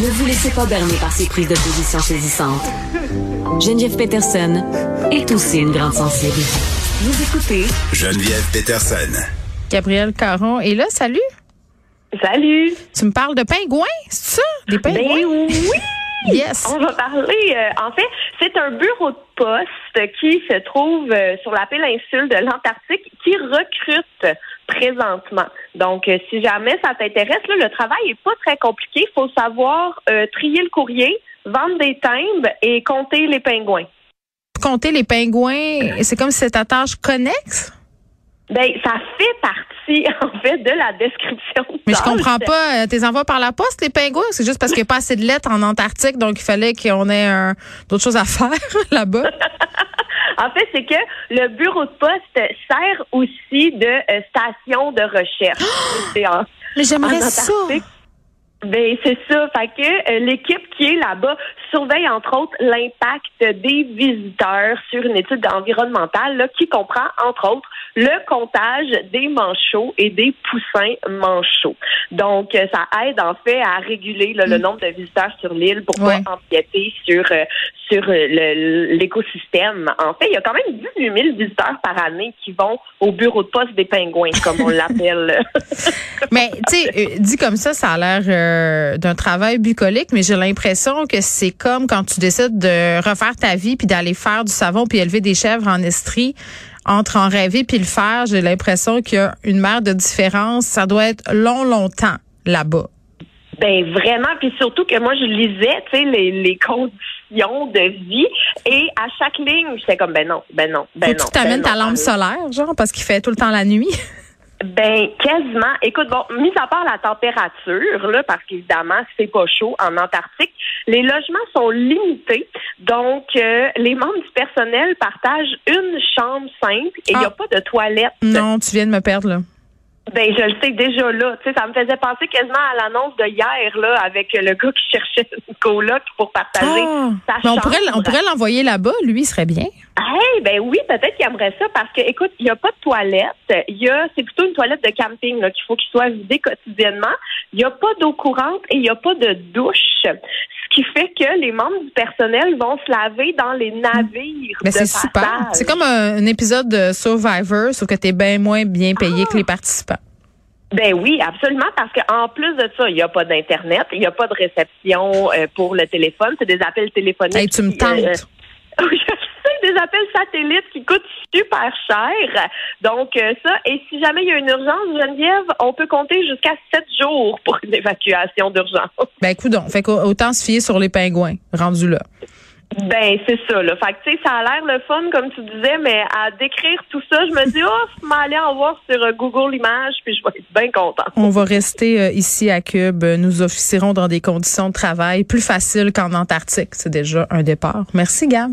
Ne vous laissez pas berner par ces prises de position saisissantes. Geneviève Peterson est aussi une grande sensible. Vous écoutez Geneviève Peterson. Gabriel Caron est là, salut. Salut. Tu me parles de pingouins, c'est ça? Des pingouins? Ben oui. Yes. On va parler, euh, en fait, c'est un bureau de qui se trouve euh, sur la péninsule de l'Antarctique qui recrute présentement. Donc, euh, si jamais ça t'intéresse, le travail est pas très compliqué. Il faut savoir euh, trier le courrier, vendre des timbres et compter les pingouins. Compter les pingouins, c'est comme si c'était ta tâche connexe? Ben, ça fait partie, en fait, de la description. de Mais je comprends pas. euh, Tes envois par la poste, les pingouins? C'est juste parce qu'il n'y a pas assez de lettres en Antarctique, donc il fallait qu'on ait d'autres choses à faire là-bas? En fait, c'est que le bureau de poste sert aussi de euh, station de recherche. En- Mais j'aimerais ça. Ben c'est ça. Fait que euh, l'équipe qui est là-bas surveille entre autres l'impact des visiteurs sur une étude environnementale là, qui comprend entre autres le comptage des manchots et des poussins manchots. Donc euh, ça aide en fait à réguler là, le nombre de visiteurs sur l'île pour Mm. Ouais. pas empiéter sur euh, sur euh, l'écosystème. En fait, il y a quand même 18 000 visiteurs par année qui vont au bureau de poste des pingouins, comme on l'appelle. Mais tu sais, dit comme ça, ça a l'air euh, d'un travail bucolique, mais j'ai l'impression que c'est comme quand tu décides de refaire ta vie puis d'aller faire du savon puis élever des chèvres en estrie. Entre en rêver puis le faire, j'ai l'impression qu'il y a une mer de différence. Ça doit être long, longtemps là-bas. Ben vraiment, puis surtout que moi je lisais, tu sais, les, les conditions de vie et à chaque ligne, j'étais comme ben non, ben non, ben Faut non. tu t'amènes ben ta non. lampe solaire, genre, parce qu'il fait tout le temps la nuit. Ben quasiment. Écoute, bon, mis à part la température, là, parce qu'évidemment c'est pas chaud en Antarctique, les logements sont limités, donc euh, les membres du personnel partagent une chambre simple et il n'y a Ah. pas de toilette. non, tu viens de me perdre, là. Ben, je le sais déjà là. Tu sais, ça me faisait penser quasiment à l'annonce de hier, là, avec le gars qui cherchait une coloc pour partager Ah. sa on chambre. pourrait, on pourrait l'envoyer là-bas, lui, il serait bien. Hey, ben oui, peut-être qu'il aimerait ça parce que, écoute, il n'y a pas de toilette. Il y a, c'est plutôt une toilette de camping là, qu'il faut qu'il soit vidé quotidiennement. Il n'y a pas d'eau courante et il n'y a pas de douche. Ce qui fait que les membres du personnel vont se laver dans les navires. Mais c'est super. C'est comme un, un épisode de Survivor, sauf que t'es bien moins bien payé que les participants. Ben oui, absolument, parce qu'en plus de ça, il n'y a pas d'Internet, il n'y a pas de réception euh, pour le téléphone, c'est des appels téléphoniques. Hey, tu me euh, des appels satellites qui coûtent super cher. Donc, euh, ça, et si jamais il y a une urgence, Geneviève, on peut compter jusqu'à sept jours pour une évacuation d'urgence. Ben, écoute donc. Fait qu'autant se fier sur les pingouins, rendu là. Ben, c'est ça, là. Fait que, tu sais, ça a l'air le fun, comme tu disais, mais à décrire tout ça, je me dis, oh, je m'allais en voir sur euh, Google Images, puis je vais être bien content. On va rester euh, ici à Cube. Nous officierons dans des conditions de travail plus faciles qu'en Antarctique. C'est déjà un départ. Merci, Gab.